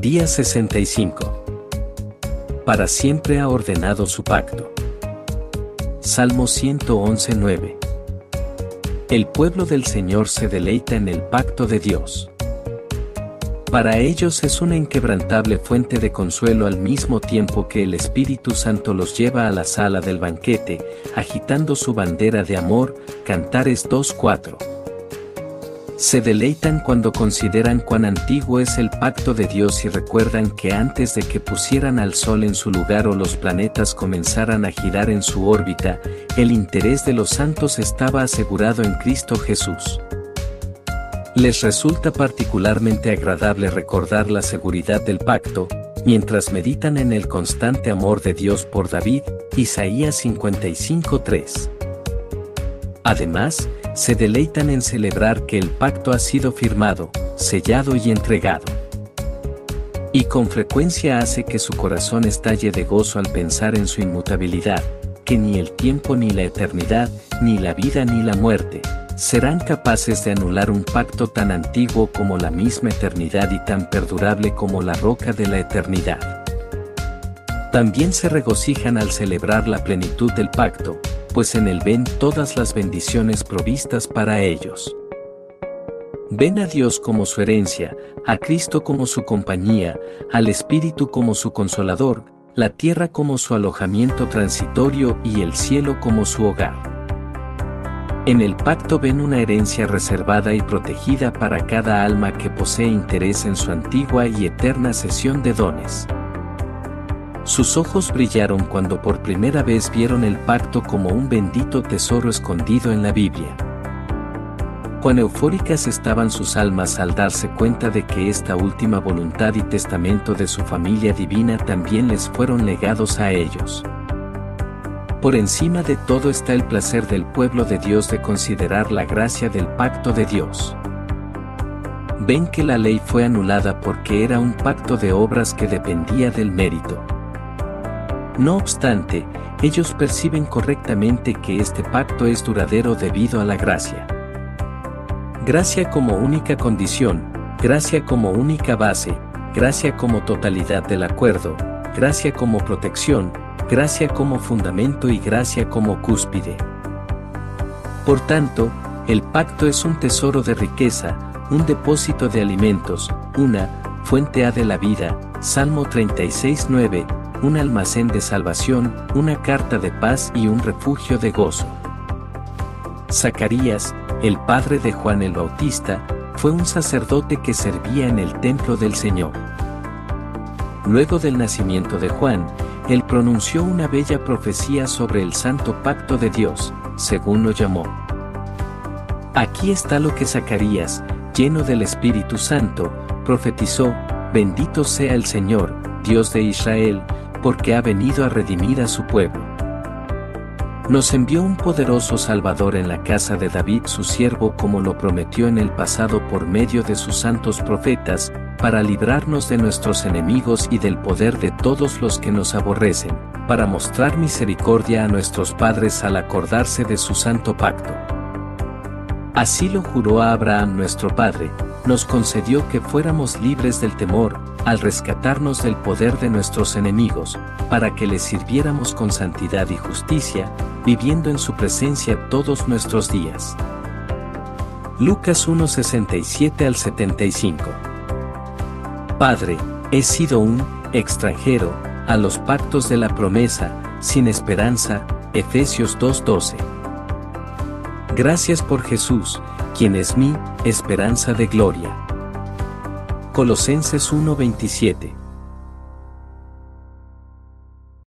Día 65. Para siempre ha ordenado su pacto. Salmo 111.9. El pueblo del Señor se deleita en el pacto de Dios. Para ellos es una inquebrantable fuente de consuelo al mismo tiempo que el Espíritu Santo los lleva a la sala del banquete, agitando su bandera de amor, Cantares 2.4 se deleitan cuando consideran cuán antiguo es el pacto de Dios y recuerdan que antes de que pusieran al Sol en su lugar o los planetas comenzaran a girar en su órbita, el interés de los santos estaba asegurado en Cristo Jesús. Les resulta particularmente agradable recordar la seguridad del pacto, mientras meditan en el constante amor de Dios por David, Isaías 55.3. Además, se deleitan en celebrar que el pacto ha sido firmado, sellado y entregado. Y con frecuencia hace que su corazón estalle de gozo al pensar en su inmutabilidad, que ni el tiempo ni la eternidad, ni la vida ni la muerte, serán capaces de anular un pacto tan antiguo como la misma eternidad y tan perdurable como la roca de la eternidad. También se regocijan al celebrar la plenitud del pacto, pues en él ven todas las bendiciones provistas para ellos. Ven a Dios como su herencia, a Cristo como su compañía, al Espíritu como su consolador, la tierra como su alojamiento transitorio y el cielo como su hogar. En el pacto ven una herencia reservada y protegida para cada alma que posee interés en su antigua y eterna sesión de dones. Sus ojos brillaron cuando por primera vez vieron el pacto como un bendito tesoro escondido en la Biblia. Cuán eufóricas estaban sus almas al darse cuenta de que esta última voluntad y testamento de su familia divina también les fueron legados a ellos. Por encima de todo está el placer del pueblo de Dios de considerar la gracia del pacto de Dios. Ven que la ley fue anulada porque era un pacto de obras que dependía del mérito. No obstante, ellos perciben correctamente que este pacto es duradero debido a la gracia. Gracia como única condición, gracia como única base, gracia como totalidad del acuerdo, gracia como protección, gracia como fundamento y gracia como cúspide. Por tanto, el pacto es un tesoro de riqueza, un depósito de alimentos, una fuente A de la vida, Salmo 36.9, un almacén de salvación, una carta de paz y un refugio de gozo. Zacarías, el padre de Juan el Bautista, fue un sacerdote que servía en el templo del Señor. Luego del nacimiento de Juan, él pronunció una bella profecía sobre el santo pacto de Dios, según lo llamó. Aquí está lo que Zacarías, lleno del Espíritu Santo, profetizó, bendito sea el Señor, Dios de Israel, porque ha venido a redimir a su pueblo. Nos envió un poderoso Salvador en la casa de David su siervo como lo prometió en el pasado por medio de sus santos profetas, para librarnos de nuestros enemigos y del poder de todos los que nos aborrecen, para mostrar misericordia a nuestros padres al acordarse de su santo pacto. Así lo juró a Abraham nuestro Padre, nos concedió que fuéramos libres del temor, al rescatarnos del poder de nuestros enemigos, para que le sirviéramos con santidad y justicia, viviendo en su presencia todos nuestros días. Lucas 1:67 al 75 Padre, he sido un extranjero a los pactos de la promesa, sin esperanza, Efesios 2:12. Gracias por Jesús, quien es mi esperanza de gloria. Colosenses 1:27